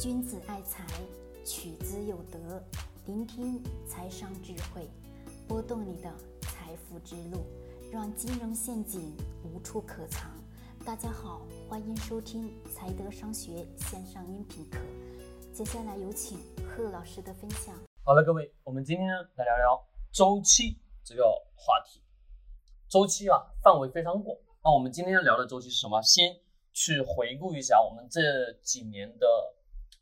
君子爱财，取之有德。聆听财商智慧，拨动你的财富之路，让金融陷阱无处可藏。大家好，欢迎收听财德商学线上音频课。接下来有请贺老师的分享。好了，各位，我们今天呢来聊聊周期这个话题。周期啊，范围非常广。那我们今天要聊的周期是什么？先去回顾一下我们这几年的。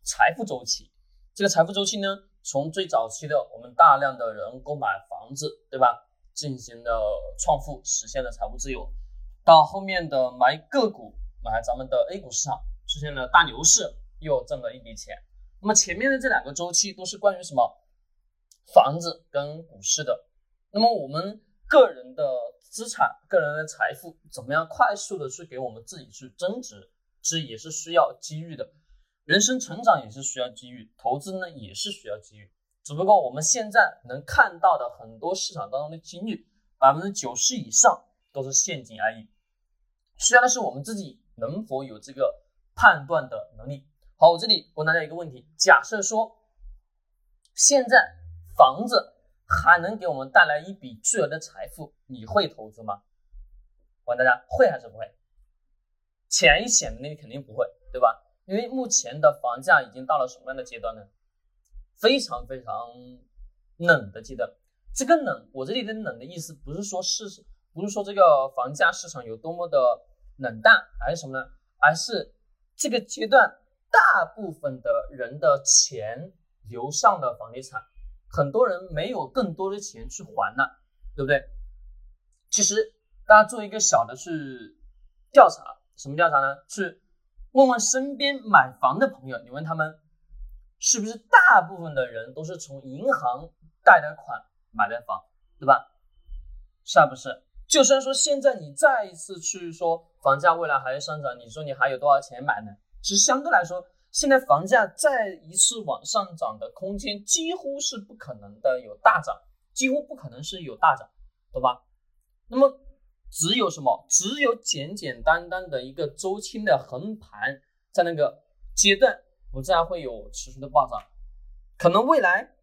财富周期，这个财富周期呢，从最早期的我们大量的人购买房子，对吧？进行了创富，实现了财务自由，到后面的买个股，买咱们的 A 股市场，出现了大牛市，又挣了一笔钱。那么前面的这两个周期都是关于什么？房子跟股市的。那么我们个人的资产、个人的财富，怎么样快速的去给我们自己去增值，这也是需要机遇的。人生成长也是需要机遇，投资呢也是需要机遇。只不过我们现在能看到的很多市场当中的机遇，百分之九十以上都是陷阱而已。需要的是我们自己能否有这个判断的能力。好，我这里问大家一个问题：假设说现在房子还能给我们带来一笔巨额的财富，你会投资吗？问大家会还是不会？浅一浅的你肯定不会，对吧？因为目前的房价已经到了什么样的阶段呢？非常非常冷的阶段。这个冷，我这里的冷的意思不是说市，不是说这个房价市场有多么的冷淡，还是什么呢？而是这个阶段大部分的人的钱流向了房地产，很多人没有更多的钱去还了，对不对？其实大家做一个小的去调查，什么调查呢？去。问问身边买房的朋友，你问他们是不是大部分的人都是从银行贷的款买的房，对吧？是不是？就算说现在你再一次去说房价未来还会上涨，你说你还有多少钱买呢？其实相对来说，现在房价再一次往上涨的空间几乎是不可能的，有大涨，几乎不可能是有大涨，懂吧？那么。只有什么？只有简简单单的一个周期的横盘，在那个阶段不再会有持续的暴涨，可能未来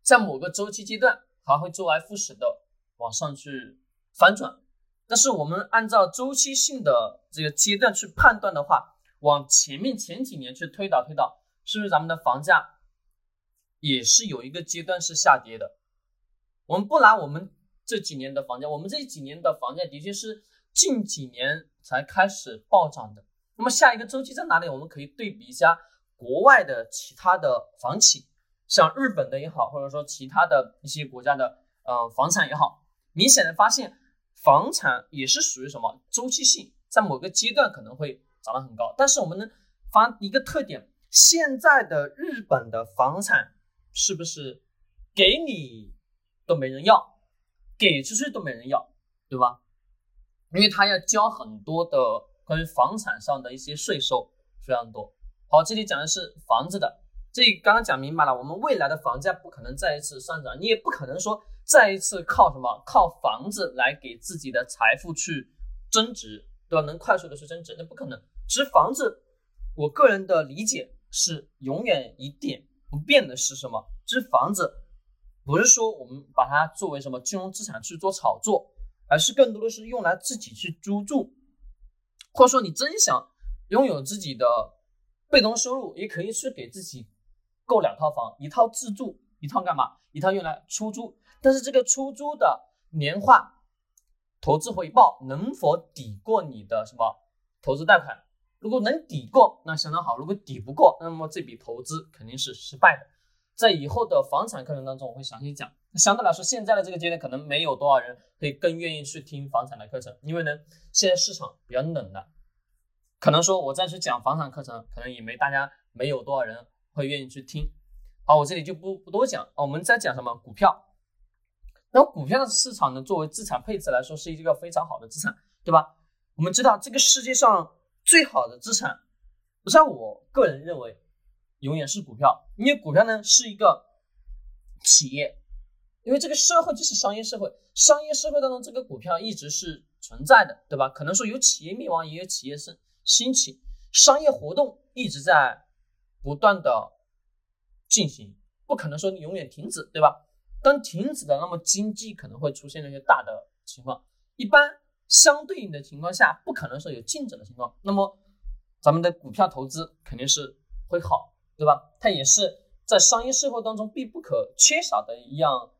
在某个周期阶段还会周而复始的往上去反转。但是我们按照周期性的这个阶段去判断的话，往前面前几年去推导推导，是不是咱们的房价也是有一个阶段是下跌的？我们不拿我们。这几年的房价，我们这几年的房价的确是近几年才开始暴涨的。那么下一个周期在哪里？我们可以对比一下国外的其他的房企，像日本的也好，或者说其他的一些国家的呃房产也好，明显的发现房产也是属于什么周期性，在某个阶段可能会涨得很高。但是我们能发一个特点，现在的日本的房产是不是给你都没人要？给出去都没人要，对吧？因为他要交很多的关于房产上的一些税收，非常多。好，这里讲的是房子的，这刚刚讲明白了，我们未来的房价不可能再一次上涨，你也不可能说再一次靠什么靠房子来给自己的财富去增值，对吧？能快速的去增值，那不可能。其实房子，我个人的理解是永远一点不变的是什么？就是房子。不是说我们把它作为什么金融资产去做炒作，而是更多的是用来自己去租住，或者说你真想拥有自己的被动收入，也可以去给自己购两套房，一套自住，一套干嘛？一套用来出租。但是这个出租的年化投资回报能否抵过你的什么投资贷款？如果能抵过，那相当好；如果抵不过，那么这笔投资肯定是失败的。在以后的房产课程当中，我会详细讲。相对来说，现在的这个阶段可能没有多少人会更愿意去听房产的课程，因为呢，现在市场比较冷了。可能说我再去讲房产课程，可能也没大家没有多少人会愿意去听。好，我这里就不不多讲。我们在讲什么股票？那股票的市场呢，作为资产配置来说，是一个非常好的资产，对吧？我们知道这个世界上最好的资产，像我个人认为。永远是股票，因为股票呢是一个企业，因为这个社会就是商业社会，商业社会当中这个股票一直是存在的，对吧？可能说有企业灭亡，也有企业生兴起，商业活动一直在不断的进行，不可能说你永远停止，对吧？当停止了，那么经济可能会出现一些大的情况。一般相对应的情况下，不可能说有静止的情况。那么咱们的股票投资肯定是会好，对吧？它也是在商业社会当中必不可缺少的一样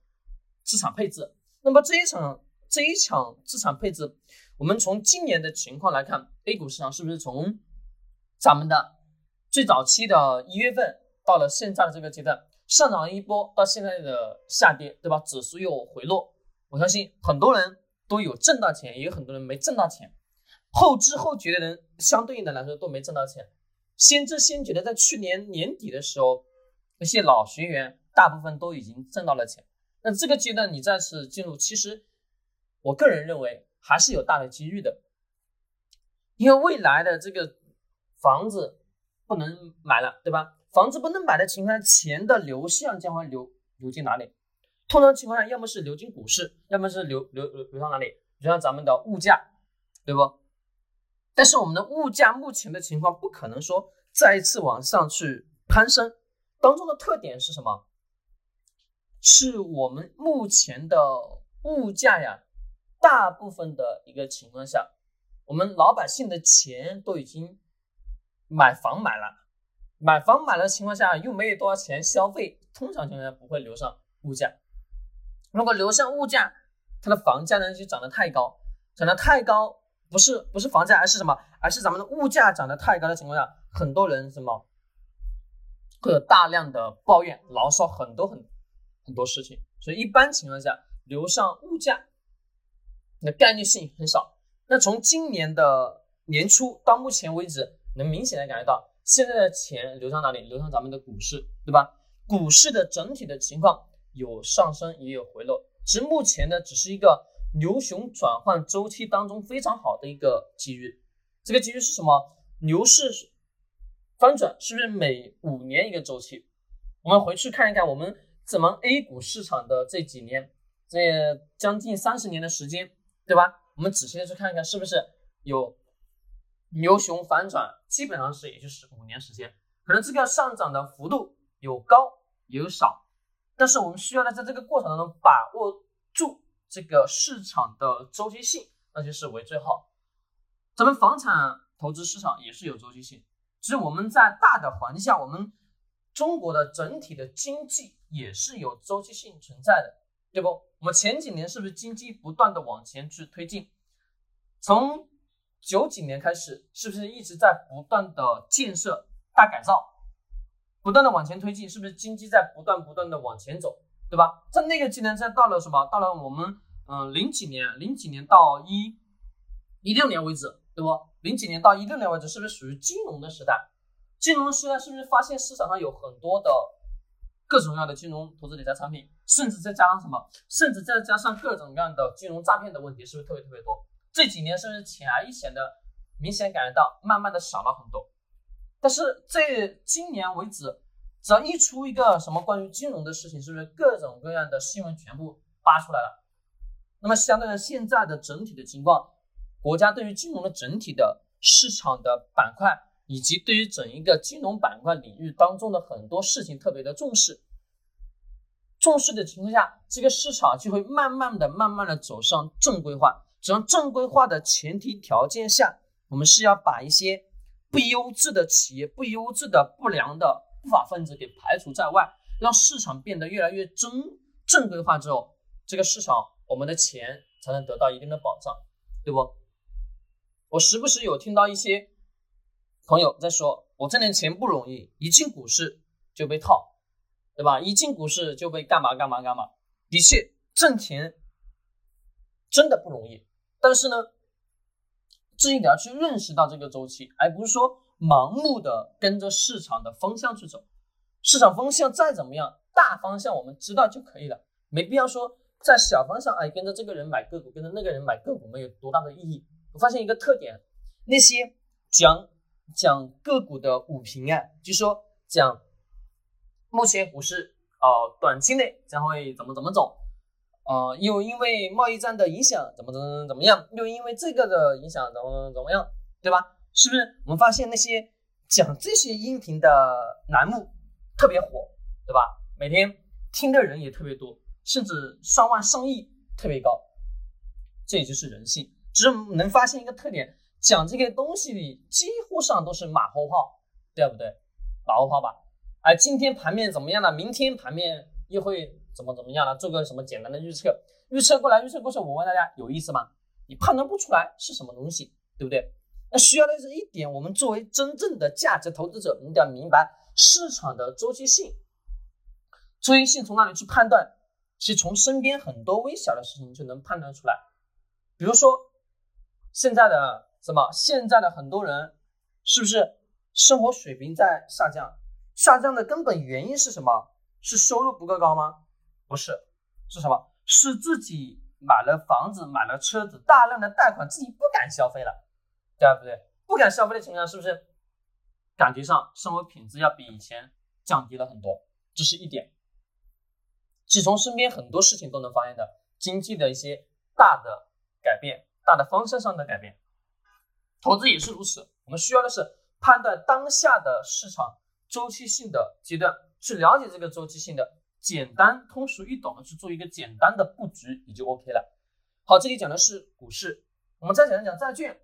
资产配置。那么这一场这一场资产配置，我们从今年的情况来看，A 股市场是不是从咱们的最早期的一月份到了现在的这个阶段？上涨了一波，到现在的下跌，对吧？指数又回落，我相信很多人都有挣到钱，也有很多人没挣到钱。后知后觉的人，相对应的来说都没挣到钱。先知先觉的，在去年年底的时候，那些老学员大部分都已经挣到了钱。那这个阶段你再次进入，其实我个人认为还是有大的机遇的，因为未来的这个房子不能买了，对吧？房子不能买的情况下，钱的流向将会流流进哪里？通常情况下，要么是流进股市，要么是流流流流向哪里？流向咱们的物价，对不？但是我们的物价目前的情况不可能说再一次往上去攀升，当中的特点是什么？是我们目前的物价呀，大部分的一个情况下，我们老百姓的钱都已经买房买了。买房买的情况下又没有多少钱消费，通常情况下不会流上物价。如果流上物价，它的房价呢就涨得太高，涨得太高，不是不是房价，而是什么？而是咱们的物价涨得太高的情况下，很多人什么会有大量的抱怨、牢骚，很多很很多事情。所以一般情况下，流上物价的概率性很少。那从今年的年初到目前为止，能明显的感觉到。现在的钱流向哪里？流向咱们的股市，对吧？股市的整体的情况有上升，也有回落。其实目前呢，只是一个牛熊转换周期当中非常好的一个机遇。这个机遇是什么？牛市翻转是不是每五年一个周期？我们回去看一看，我们怎么 A 股市场的这几年，这将近三十年的时间，对吧？我们仔细的去看一看，是不是有？牛熊反转基本上是也就是五年时间，可能这个上涨的幅度有高也有少，但是我们需要呢在这个过程当中把握住这个市场的周期性，那就是为最好。咱们房产投资市场也是有周期性，其实我们在大的环境下，我们中国的整体的经济也是有周期性存在的，对不？我们前几年是不是经济不断的往前去推进，从九几年开始，是不是一直在不断的建设、大改造，不断的往前推进？是不是经济在不断不断的往前走，对吧？在那个技能在到了什么？到了我们嗯零几年、零几年到一一六年为止，对不？零几年到一六年为止，是不是属于金融的时代？金融时代是不是发现市场上有很多的各种各样的金融投资理财产品，甚至再加上什么？甚至再加上各种各样的金融诈骗的问题，是不是特别特别多？这几年是不是显而易显的明显感觉到慢慢的少了很多？但是这今年为止，只要一出一个什么关于金融的事情，是不是各种各样的新闻全部扒出来了？那么相对于现在的整体的情况，国家对于金融的整体的市场的板块，以及对于整一个金融板块领域当中的很多事情特别的重视，重视的情况下，这个市场就会慢慢的、慢慢的走上正规化。只要正规化的前提条件下，我们是要把一些不优质的企业、不优质的不良的不法分子给排除在外，让市场变得越来越正正规化之后，这个市场我们的钱才能得到一定的保障，对不？我时不时有听到一些朋友在说，我挣点钱不容易，一进股市就被套，对吧？一进股市就被干嘛干嘛干嘛。的确，挣钱真的不容易。但是呢，自己得要去认识到这个周期，而不是说盲目的跟着市场的方向去走。市场方向再怎么样，大方向我们知道就可以了，没必要说在小方向哎跟着这个人买个股，跟着那个人买个股没有多大的意义。我发现一个特点，那些讲讲个股的股评啊，就说讲目前股市哦短期内将会怎么怎么走。啊，又因为贸易战的影响，怎么怎么怎么样？又因为这个的影响，怎么怎么样？对吧？是不是？我们发现那些讲这些音频的栏目特别火，对吧？每天听的人也特别多，甚至上万上亿，特别高。这也就是人性，只是能发现一个特点，讲这些东西里几乎上都是马后炮，对不对？马后炮吧。哎今天盘面怎么样了？明天盘面又会怎么怎么样了？做个什么简单的预测？预测过来，预测过去，我问大家有意思吗？你判断不出来是什么东西，对不对？那需要的是一点，我们作为真正的价值投资者，你得明白市场的周期性。周期性从哪里去判断？其实从身边很多微小的事情就能判断出来。比如说，现在的什么？现在的很多人是不是生活水平在下降？下降的根本原因是什么？是收入不够高吗？不是，是什么？是自己买了房子，买了车子，大量的贷款，自己不敢消费了，对不对？不敢消费的情况下，是不是感觉上生活品质要比以前降低了很多？这是一点。是从身边很多事情都能发现的，经济的一些大的改变，大的方向上的改变，投资也是如此。我们需要的是判断当下的市场周期性的阶段，去了解这个周期性的。简单通俗易懂的去做一个简单的布局，也就 OK 了。好，这里讲的是股市，我们再讲一讲债券。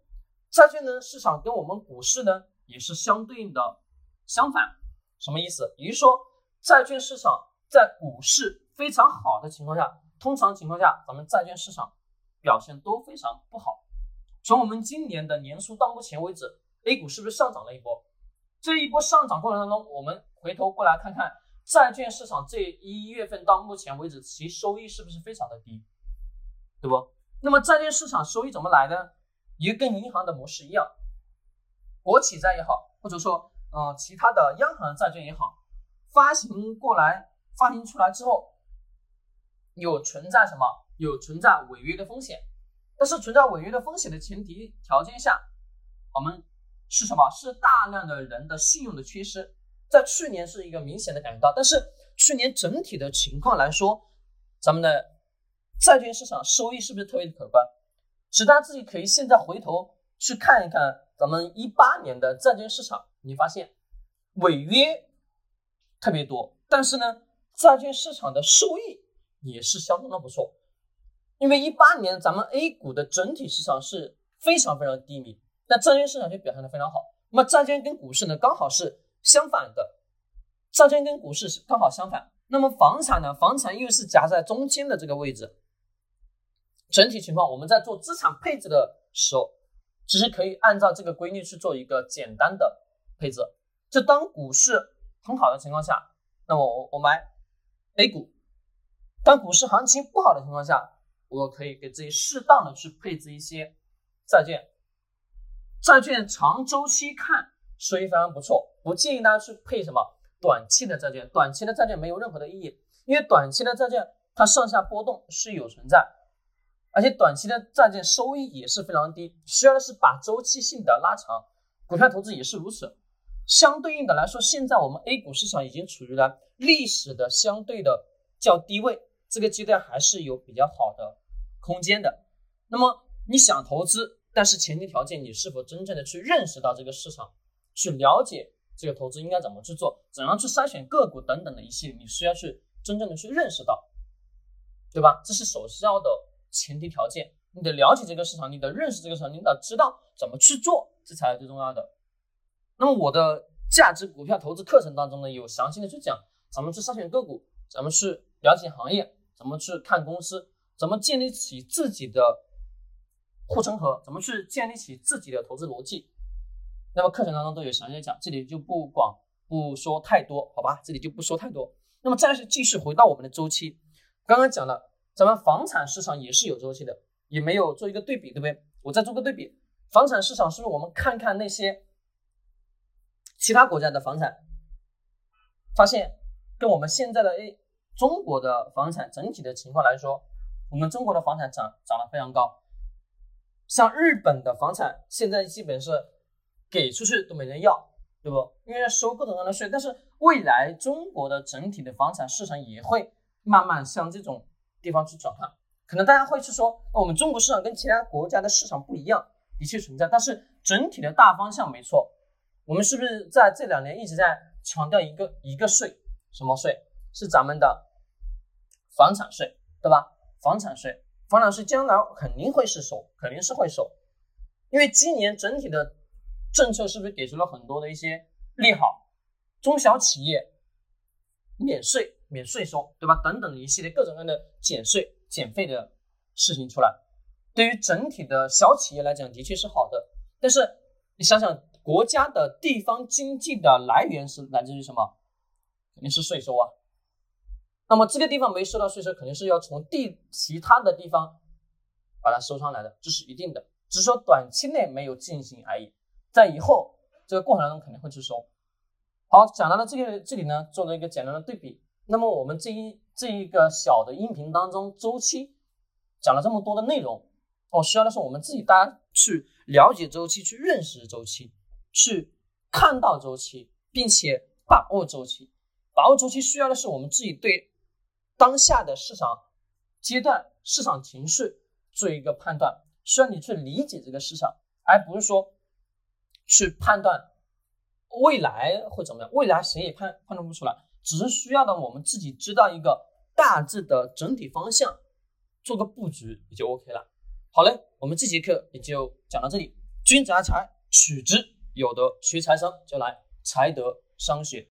债券呢，市场跟我们股市呢也是相对应的相反。什么意思？也就是说，债券市场在股市非常好的情况下，通常情况下，咱们债券市场表现都非常不好。从我们今年的年初到目前为止，A 股是不是上涨了一波？这一波上涨过程当中，我们回头过来看看。债券市场这一月份到目前为止，其收益是不是非常的低，对不？那么债券市场收益怎么来的？也跟银行的模式一样，国企债也好，或者说呃其他的央行债券也好，发行过来发行出来之后，有存在什么？有存在违约的风险。但是存在违约的风险的前提条件下，我们是什么？是大量的人的信用的缺失。在去年是一个明显的感觉到，但是去年整体的情况来说，咱们的债券市场收益是不是特别的可观？其实大家自己可以现在回头去看一看咱们一八年的债券市场，你发现违约特别多，但是呢，债券市场的收益也是相当的不错。因为一八年咱们 A 股的整体市场是非常非常低迷，但债券市场就表现的非常好。那么债券跟股市呢，刚好是。相反的，债券跟股市是刚好相反。那么房产呢？房产又是夹在中间的这个位置。整体情况，我们在做资产配置的时候，只是可以按照这个规律去做一个简单的配置。就当股市很好的情况下，那么我我买 A 股；当股市行情不好的情况下，我可以给自己适当的去配置一些债券。债券长周期看。收益非常不错，不建议大家去配什么短期的债券，短期的债券没有任何的意义，因为短期的债券它上下波动是有存在，而且短期的债券收益也是非常低，需要的是把周期性的拉长，股票投资也是如此。相对应的来说，现在我们 A 股市场已经处于了历史的相对的较低位，这个阶段还是有比较好的空间的。那么你想投资，但是前提条件你是否真正的去认识到这个市场？去了解这个投资应该怎么去做，怎样去筛选个股等等的一些，你需要去真正的去认识到，对吧？这是首要的前提条件。你得了解这个市场，你得认识这个市场，你得知道怎么去做，这才是最重要的。那么我的价值股票投资课程当中呢，有详细的去讲怎么去筛选个股，怎么去了解行业，怎么去看公司，怎么建立起自己的护城河，怎么去建立起自己的投资逻辑。那么课程当中都有详细讲，这里就不广不说太多，好吧？这里就不说太多。那么再是继续回到我们的周期，刚刚讲了，咱们房产市场也是有周期的，也没有做一个对比，对不对？我再做个对比，房产市场是不是我们看看那些其他国家的房产，发现跟我们现在的 A 中国的房产整体的情况来说，我们中国的房产涨涨得非常高，像日本的房产现在基本是。给出去都没人要，对不？因为要收各种各样的税。但是未来中国的整体的房产市场也会慢慢向这种地方去转换。可能大家会去说，我们中国市场跟其他国家的市场不一样，的确存在。但是整体的大方向没错，我们是不是在这两年一直在强调一个一个税？什么税？是咱们的房产税，对吧？房产税，房产税将来肯定会是收，肯定是会收，因为今年整体的政策是不是给出了很多的一些利好？中小企业免税、免税收，对吧？等等一系列各种各样的减税、减费的事情出来，对于整体的小企业来讲，的确是好的。但是你想想。国家的地方经济的来源是来自于什么？肯定是税收啊。那么这个地方没收到税收，肯定是要从地其他的地方把它收上来的，这是一定的。只是说短期内没有进行而已，在以后这个过程当中肯定会去收。好，讲到了这个这里呢，做了一个简单的对比。那么我们这一这一个小的音频当中，周期讲了这么多的内容，我需要的是我们自己大家去了解周期，去认识周期。去看到周期，并且把握周期。把握周期需要的是我们自己对当下的市场阶段、市场情绪做一个判断，需要你去理解这个市场，而不是说去判断未来会怎么样。未来谁也判判断不出来，只是需要的我们自己知道一个大致的整体方向，做个布局也就 OK 了。好嘞，我们这节课也就讲到这里。君子爱财，取之。有德学财商就来财德商学。